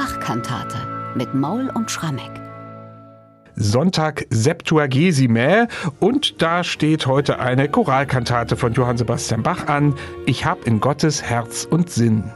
Bach-Kantate mit Maul und Schrammeck. Sonntag Septuagesime und da steht heute eine Choralkantate von Johann Sebastian Bach an. Ich hab in Gottes Herz und Sinn.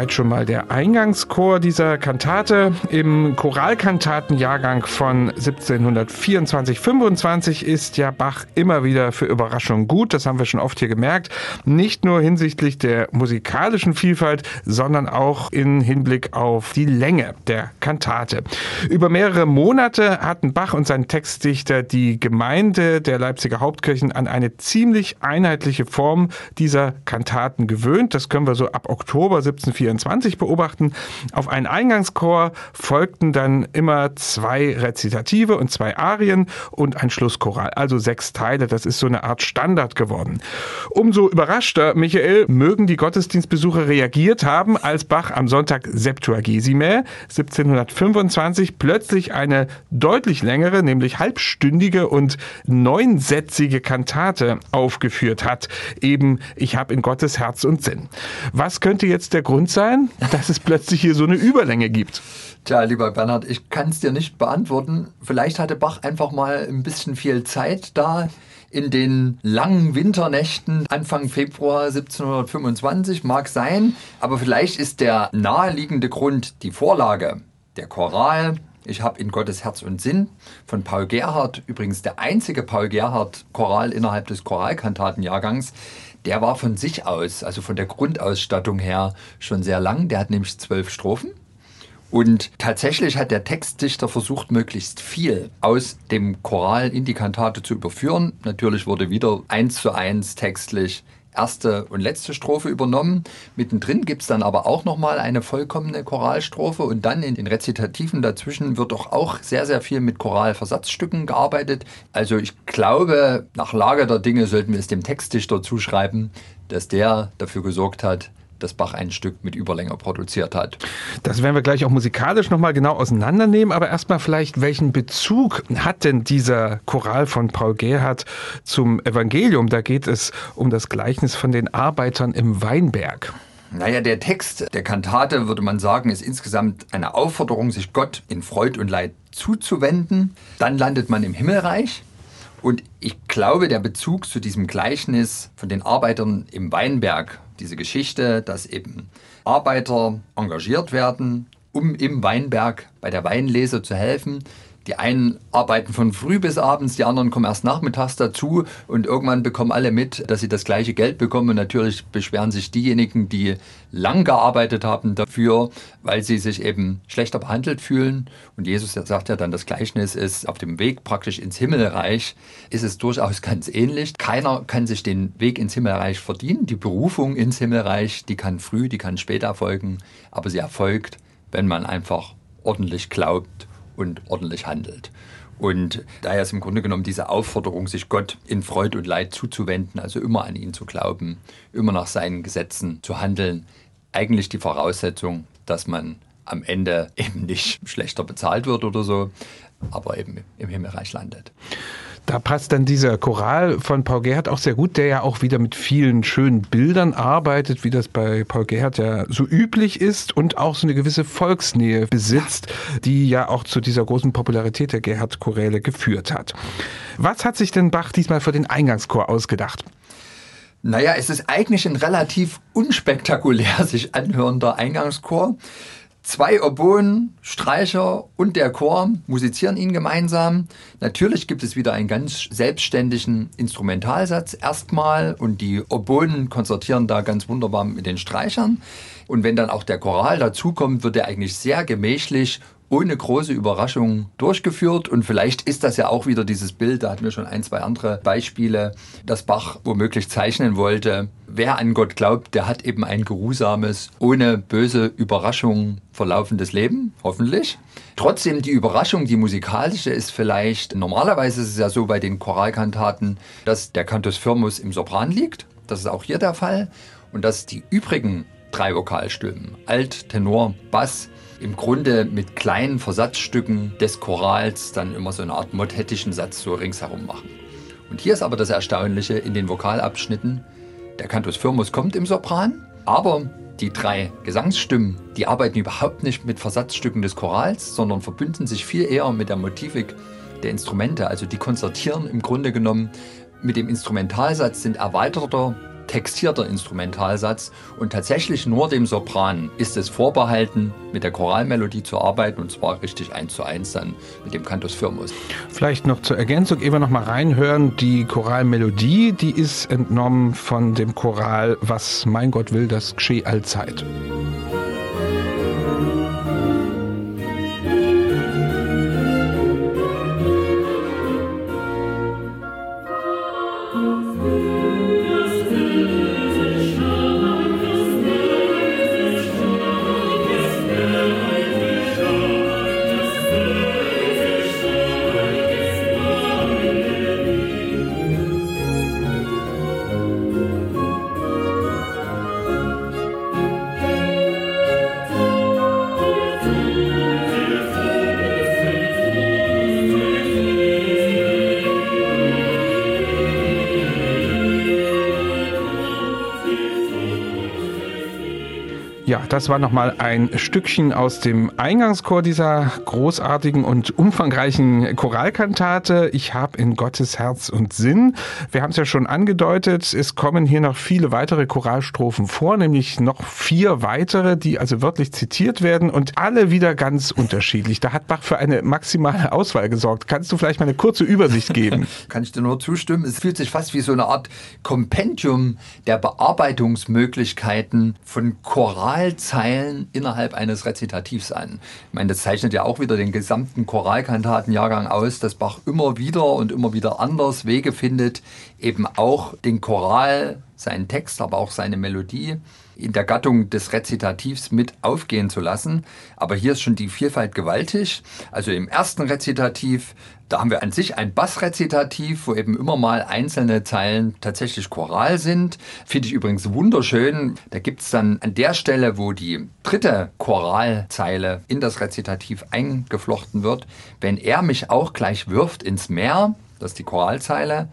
Soweit schon mal der Eingangschor dieser Kantate. Im Choralkantatenjahrgang von 1724-25 ist ja Bach immer wieder für Überraschungen gut. Das haben wir schon oft hier gemerkt. Nicht nur hinsichtlich der musikalischen Vielfalt, sondern auch in Hinblick auf die Länge der Kantate. Über mehrere Monate hatten Bach und sein Textdichter die Gemeinde der Leipziger Hauptkirchen an eine ziemlich einheitliche Form dieser Kantaten gewöhnt. Das können wir so ab Oktober 17 1724 beobachten. Auf einen Eingangschor folgten dann immer zwei Rezitative und zwei Arien und ein Schlusschoral, also sechs Teile. Das ist so eine Art Standard geworden. Umso überraschter, Michael, mögen die Gottesdienstbesucher reagiert haben, als Bach am Sonntag Septuagesime 1725 plötzlich eine deutlich längere, nämlich halbstündige und neunsätzige Kantate aufgeführt hat. Eben, ich habe in Gottes Herz und Sinn. Was könnte jetzt der Grund sein, dass es plötzlich hier so eine Überlänge gibt? Tja, lieber Bernhard, ich kann es dir nicht beantworten. Vielleicht hatte Bach einfach mal ein bisschen viel Zeit da in den langen Winternächten Anfang Februar 1725, mag sein. Aber vielleicht ist der naheliegende Grund die Vorlage, der Choral. Ich habe in Gottes Herz und Sinn von Paul Gerhardt, übrigens der einzige Paul Gerhardt Choral innerhalb des Choralkantatenjahrgangs, der war von sich aus, also von der Grundausstattung her, schon sehr lang. Der hat nämlich zwölf Strophen. Und tatsächlich hat der Textdichter versucht, möglichst viel aus dem Choral in die Kantate zu überführen. Natürlich wurde wieder eins zu eins textlich erste und letzte Strophe übernommen. Mittendrin gibt es dann aber auch nochmal eine vollkommene Choralstrophe und dann in den Rezitativen dazwischen wird doch auch sehr, sehr viel mit Choralversatzstücken gearbeitet. Also ich glaube, nach Lage der Dinge sollten wir es dem Textdichter zuschreiben, dass der dafür gesorgt hat, dass Bach ein Stück mit Überlänge produziert hat. Das werden wir gleich auch musikalisch nochmal genau auseinandernehmen, aber erstmal vielleicht, welchen Bezug hat denn dieser Choral von Paul Gerhardt zum Evangelium? Da geht es um das Gleichnis von den Arbeitern im Weinberg. Naja, der Text der Kantate, würde man sagen, ist insgesamt eine Aufforderung, sich Gott in Freud und Leid zuzuwenden. Dann landet man im Himmelreich. Und ich glaube, der Bezug zu diesem Gleichnis von den Arbeitern im Weinberg, diese Geschichte, dass eben Arbeiter engagiert werden, um im Weinberg bei der Weinlese zu helfen, die einen arbeiten von früh bis abends, die anderen kommen erst nachmittags dazu und irgendwann bekommen alle mit, dass sie das gleiche Geld bekommen. Und natürlich beschweren sich diejenigen, die lang gearbeitet haben dafür, weil sie sich eben schlechter behandelt fühlen. Und Jesus sagt ja dann, das Gleichnis ist auf dem Weg praktisch ins Himmelreich, ist es durchaus ganz ähnlich. Keiner kann sich den Weg ins Himmelreich verdienen. Die Berufung ins Himmelreich, die kann früh, die kann später erfolgen, aber sie erfolgt, wenn man einfach ordentlich glaubt und ordentlich handelt. Und daher ist im Grunde genommen diese Aufforderung, sich Gott in Freud und Leid zuzuwenden, also immer an ihn zu glauben, immer nach seinen Gesetzen zu handeln, eigentlich die Voraussetzung, dass man am Ende eben nicht schlechter bezahlt wird oder so, aber eben im Himmelreich landet. Da passt dann dieser Choral von Paul Gerhardt auch sehr gut, der ja auch wieder mit vielen schönen Bildern arbeitet, wie das bei Paul Gerhardt ja so üblich ist und auch so eine gewisse Volksnähe besitzt, die ja auch zu dieser großen Popularität der Gerhardt-Choräle geführt hat. Was hat sich denn Bach diesmal für den Eingangschor ausgedacht? Naja, es ist eigentlich ein relativ unspektakulär sich anhörender Eingangschor. Zwei Oboen, Streicher und der Chor musizieren ihn gemeinsam. Natürlich gibt es wieder einen ganz selbstständigen Instrumentalsatz erstmal und die Oboen konzertieren da ganz wunderbar mit den Streichern. Und wenn dann auch der Choral dazukommt, wird er eigentlich sehr gemächlich ohne große Überraschung durchgeführt. Und vielleicht ist das ja auch wieder dieses Bild, da hatten wir schon ein, zwei andere Beispiele, dass Bach womöglich zeichnen wollte. Wer an Gott glaubt, der hat eben ein geruhsames, ohne böse Überraschungen verlaufendes Leben, hoffentlich. Trotzdem die Überraschung, die musikalische ist vielleicht, normalerweise ist es ja so bei den Choralkantaten, dass der Cantus Firmus im Sopran liegt. Das ist auch hier der Fall. und dass die übrigen drei Vokalstimmen, Alt, Tenor, Bass, im Grunde mit kleinen Versatzstücken des Chorals dann immer so eine Art motettischen Satz so ringsherum machen. Und hier ist aber das Erstaunliche in den Vokalabschnitten, der Cantus Firmus kommt im Sopran, aber die drei Gesangsstimmen, die arbeiten überhaupt nicht mit Versatzstücken des Chorals, sondern verbünden sich viel eher mit der Motivik der Instrumente. Also die konzertieren im Grunde genommen mit dem Instrumentalsatz, sind erweiterter textierter Instrumentalsatz und tatsächlich nur dem Sopran ist es vorbehalten, mit der Choralmelodie zu arbeiten und zwar richtig eins zu eins dann mit dem Cantus Firmus. Vielleicht noch zur Ergänzung, wir noch mal reinhören, die Choralmelodie, die ist entnommen von dem Choral Was mein Gott will, das gescheh allzeit. Das war nochmal ein Stückchen aus dem Eingangschor dieser großartigen und umfangreichen Choralkantate. Ich habe in Gottes Herz und Sinn. Wir haben es ja schon angedeutet, es kommen hier noch viele weitere Choralstrophen vor, nämlich noch vier weitere, die also wörtlich zitiert werden und alle wieder ganz unterschiedlich. Da hat Bach für eine maximale Auswahl gesorgt. Kannst du vielleicht mal eine kurze Übersicht geben? Kann ich dir nur zustimmen. Es fühlt sich fast wie so eine Art Kompendium der Bearbeitungsmöglichkeiten von Choral Choralzeilen innerhalb eines Rezitativs an. Ich meine, das zeichnet ja auch wieder den gesamten Choralkantatenjahrgang aus, dass Bach immer wieder und immer wieder anders Wege findet, eben auch den Choral, seinen Text, aber auch seine Melodie in der Gattung des Rezitativs mit aufgehen zu lassen. Aber hier ist schon die Vielfalt gewaltig. Also im ersten Rezitativ da haben wir an sich ein Bassrezitativ, wo eben immer mal einzelne Zeilen tatsächlich choral sind. Finde ich übrigens wunderschön. Da gibt es dann an der Stelle, wo die dritte Choralzeile in das Rezitativ eingeflochten wird, wenn er mich auch gleich wirft ins Meer, das ist die Choralzeile,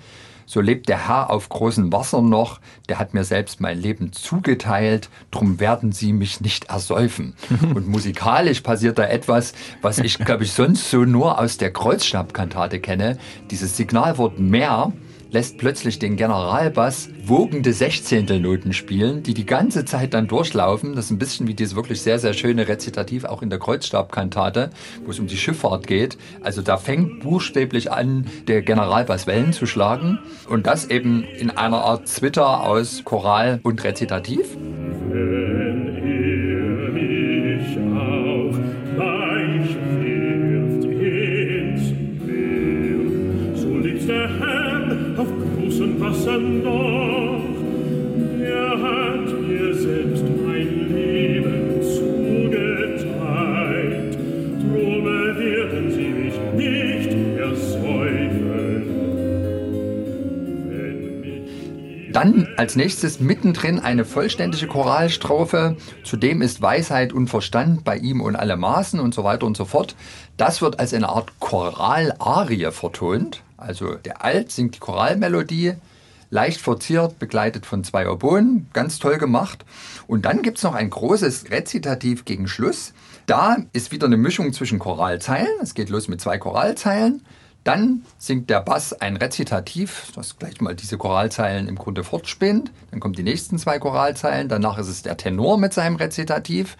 so lebt der Herr auf großem Wasser noch, der hat mir selbst mein Leben zugeteilt, drum werden sie mich nicht ersäufen. Und musikalisch passiert da etwas, was ich, glaube ich, sonst so nur aus der Kreuzstabkantate kenne. Dieses Signalwort mehr lässt plötzlich den Generalbass wogende Sechzehntelnoten spielen, die die ganze Zeit dann durchlaufen. Das ist ein bisschen wie dieses wirklich sehr, sehr schöne Rezitativ auch in der Kreuzstabkantate, wo es um die Schifffahrt geht. Also da fängt buchstäblich an, der Generalbass Wellen zu schlagen und das eben in einer Art Zwitter aus Choral und Rezitativ. Dann als nächstes mittendrin eine vollständige Choralstrophe. Zudem ist Weisheit und Verstand bei ihm und alle Maßen und so weiter und so fort. Das wird als eine Art Choralarie vertont. Also der Alt singt die Choralmelodie, leicht verziert, begleitet von zwei Oboen, ganz toll gemacht. Und dann gibt es noch ein großes Rezitativ gegen Schluss. Da ist wieder eine Mischung zwischen Choralzeilen. Es geht los mit zwei Choralzeilen. Dann singt der Bass ein Rezitativ, das gleich mal diese Choralzeilen im Grunde fortspinnt. Dann kommen die nächsten zwei Choralzeilen. Danach ist es der Tenor mit seinem Rezitativ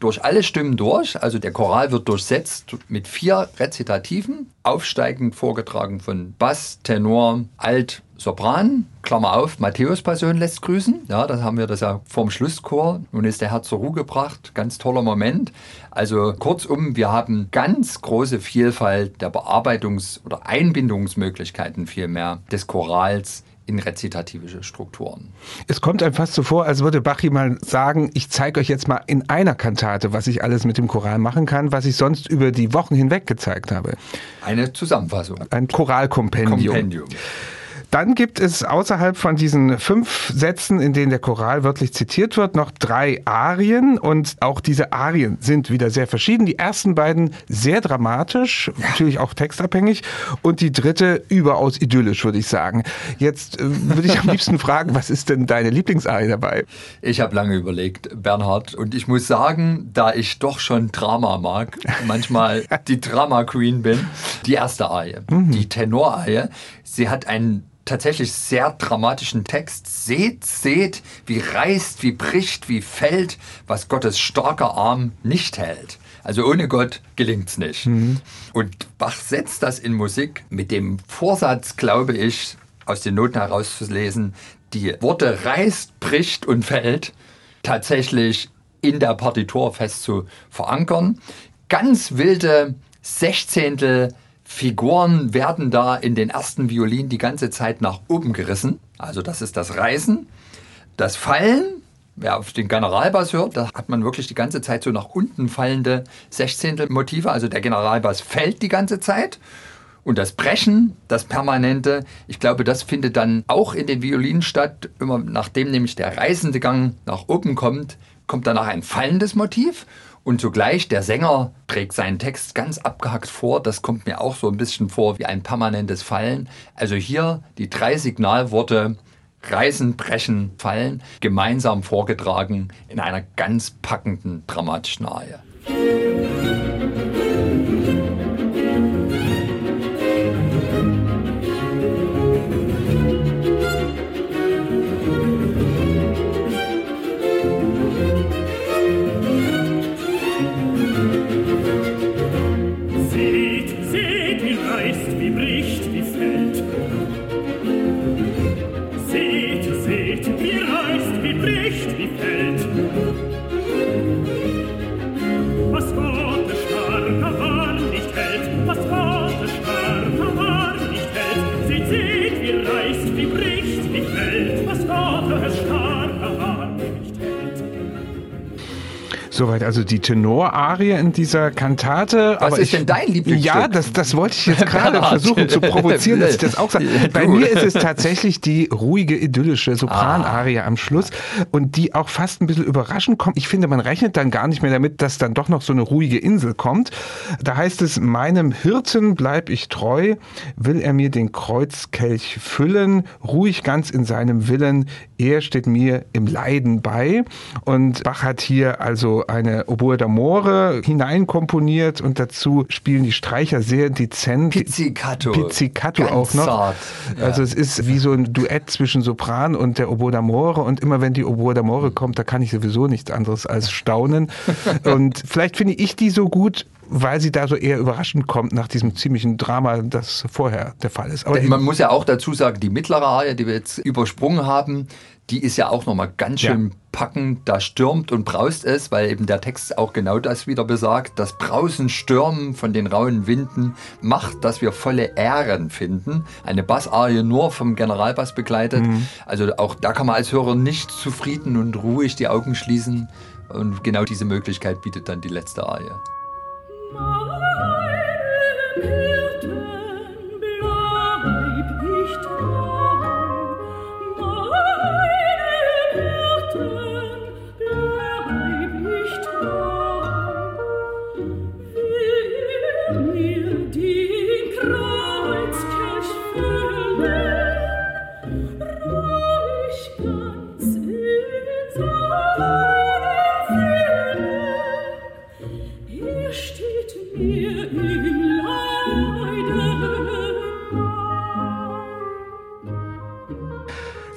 durch alle Stimmen durch. Also der Choral wird durchsetzt mit vier Rezitativen, aufsteigend vorgetragen von Bass, Tenor, Alt, Sopran, Klammer auf, Matthäus Passion lässt grüßen. Ja, das haben wir das ja vorm Schlusschor. Nun ist der Herr zur Ruhe gebracht. Ganz toller Moment. Also kurzum, wir haben ganz große Vielfalt der Bearbeitungs- oder Einbindungsmöglichkeiten vielmehr des Chorals in rezitative Strukturen. Es kommt einem fast so vor, als würde Bachi mal sagen, ich zeige euch jetzt mal in einer Kantate, was ich alles mit dem Choral machen kann, was ich sonst über die Wochen hinweg gezeigt habe. Eine Zusammenfassung. Ein Choralkompendium. Kompendium. Dann gibt es außerhalb von diesen fünf Sätzen, in denen der Choral wörtlich zitiert wird, noch drei Arien und auch diese Arien sind wieder sehr verschieden. Die ersten beiden sehr dramatisch, natürlich auch textabhängig und die dritte überaus idyllisch, würde ich sagen. Jetzt äh, würde ich am liebsten fragen, was ist denn deine Lieblingsarie dabei? Ich habe lange überlegt, Bernhard, und ich muss sagen, da ich doch schon Drama mag, manchmal die Drama Queen bin, die erste Arie, die Tenorarie, sie hat einen tatsächlich sehr dramatischen Text. Seht, seht, wie reißt, wie bricht, wie fällt, was Gottes starker Arm nicht hält. Also ohne Gott gelingt's nicht. Und Bach setzt das in Musik mit dem Vorsatz, glaube ich, aus den Noten herauszulesen, die Worte reißt, bricht und fällt tatsächlich in der Partitur fest zu verankern. Ganz wilde Sechzehntel Figuren werden da in den ersten Violinen die ganze Zeit nach oben gerissen. Also das ist das Reißen. Das Fallen, wer auf den Generalbass hört, da hat man wirklich die ganze Zeit so nach unten fallende Sechzehntel-Motive. Also der Generalbass fällt die ganze Zeit. Und das Brechen, das Permanente, ich glaube, das findet dann auch in den Violinen statt. Immer nachdem nämlich der reißende Gang nach oben kommt, kommt danach ein fallendes Motiv. Und zugleich der Sänger trägt seinen Text ganz abgehackt vor. Das kommt mir auch so ein bisschen vor wie ein permanentes Fallen. Also hier die drei Signalworte Reißen, Brechen, Fallen gemeinsam vorgetragen in einer ganz packenden dramatischen Arie. Soweit also die Tenorarie in dieser Kantate. Was Aber ist ich, denn dein Lieblingsstück? Ja, das, das wollte ich jetzt gerade versuchen zu provozieren, dass ich das auch sage. Bei mir ist es tatsächlich die ruhige, idyllische Sopranarie am Schluss und die auch fast ein bisschen überraschend kommt. Ich finde, man rechnet dann gar nicht mehr damit, dass dann doch noch so eine ruhige Insel kommt. Da heißt es, meinem Hirten bleib ich treu, will er mir den Kreuzkelch füllen, ruhig ganz in seinem Willen, er steht mir im Leiden bei. Und Bach hat hier also eine Oboe d'Amore hineinkomponiert und dazu spielen die Streicher sehr dezent. Pizzicato. Pizzicato Ganz auch noch. zart, ja. Also es ist wie so ein Duett zwischen Sopran und der Oboe d'Amore und immer wenn die Oboe d'Amore kommt, da kann ich sowieso nichts anderes als staunen. und vielleicht finde ich die so gut, weil sie da so eher überraschend kommt nach diesem ziemlichen Drama, das vorher der Fall ist. Aber man muss ja auch dazu sagen, die mittlere Arie, die wir jetzt übersprungen haben, die ist ja auch nochmal ganz Ja. schön packend. Da stürmt und braust es, weil eben der Text auch genau das wieder besagt. Das Brausen, Stürmen von den rauen Winden macht, dass wir volle Ähren finden. Eine Bassarie nur vom Generalbass begleitet. Also auch da kann man als Hörer nicht zufrieden und ruhig die Augen schließen. Und genau diese Möglichkeit bietet dann die letzte Arie.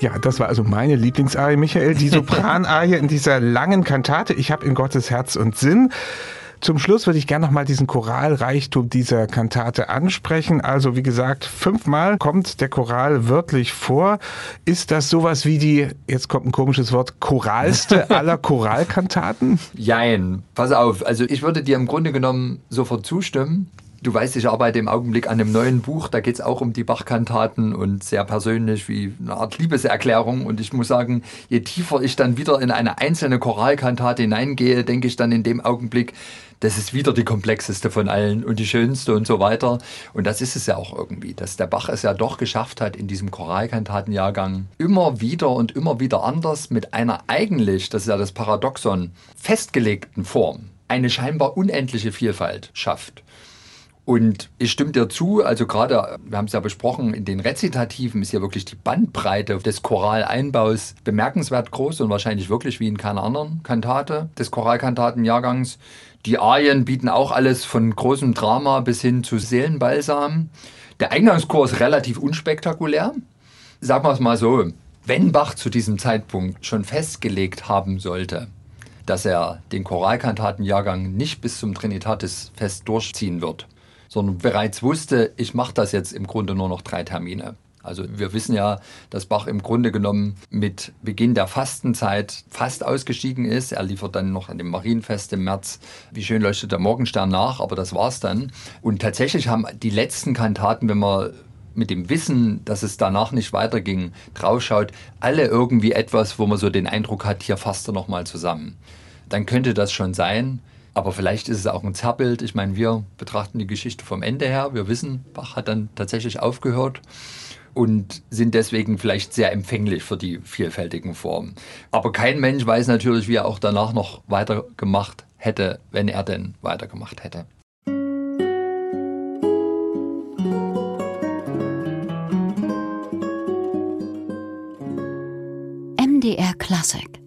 Ja, das war also meine Lieblingsarie, Michael, die Sopranarie in dieser langen Kantate. Ich habe in Gottes Herz und Sinn. Zum Schluss würde ich gerne noch mal diesen Choralreichtum dieser Kantate ansprechen. Also wie gesagt, fünfmal kommt der Choral wörtlich vor. Ist das sowas wie die, jetzt kommt ein komisches Wort, choralste aller Choralkantaten? Jein, pass auf. Also ich würde dir im Grunde genommen sofort zustimmen. Du weißt, ich arbeite im Augenblick an einem neuen Buch, da geht es auch um die Bach-Kantaten und sehr persönlich wie eine Art Liebeserklärung. Und ich muss sagen, je tiefer ich dann wieder in eine einzelne Choralkantate hineingehe, denke ich dann in dem Augenblick, das ist wieder die komplexeste von allen und die schönste und so weiter. Und das ist es ja auch irgendwie, dass der Bach es ja doch geschafft hat, in diesem Choralkantatenjahrgang immer wieder und immer wieder anders mit einer eigentlich, das ist ja das Paradoxon, festgelegten Form eine scheinbar unendliche Vielfalt schafft. Und ich stimme dir zu, also gerade, wir haben es ja besprochen, in den Rezitativen ist ja wirklich die Bandbreite des Choraleinbaus bemerkenswert groß und wahrscheinlich wirklich wie in keiner anderen Kantate des Choralkantatenjahrgangs. Die Arien bieten auch alles von großem Drama bis hin zu Seelenbalsam. Der Eingangschor ist relativ unspektakulär. Sagen wir es mal so, wenn Bach zu diesem Zeitpunkt schon festgelegt haben sollte, dass er den Choralkantatenjahrgang nicht bis zum Trinitatisfest durchziehen wird, sondern bereits wusste, ich mache das jetzt im Grunde nur noch drei Termine. Also wir wissen ja, dass Bach im Grunde genommen mit Beginn der Fastenzeit fast ausgestiegen ist. Er liefert dann noch an dem Marienfest im März Wie schön leuchtet der Morgenstern nach, aber das war's dann. Und tatsächlich haben die letzten Kantaten, wenn man mit dem Wissen, dass es danach nicht weiterging, draufschaut, alle irgendwie etwas, wo man so den Eindruck hat, hier fasst er nochmal zusammen. Dann könnte das schon sein. Aber vielleicht ist es auch ein Zerrbild. Ich meine, wir betrachten die Geschichte vom Ende her. Wir wissen, Bach hat dann tatsächlich aufgehört und sind deswegen vielleicht sehr empfänglich für die vielfältigen Formen. Aber kein Mensch weiß natürlich, wie er auch danach noch weitergemacht hätte, wenn er denn weitergemacht hätte. MDR Classic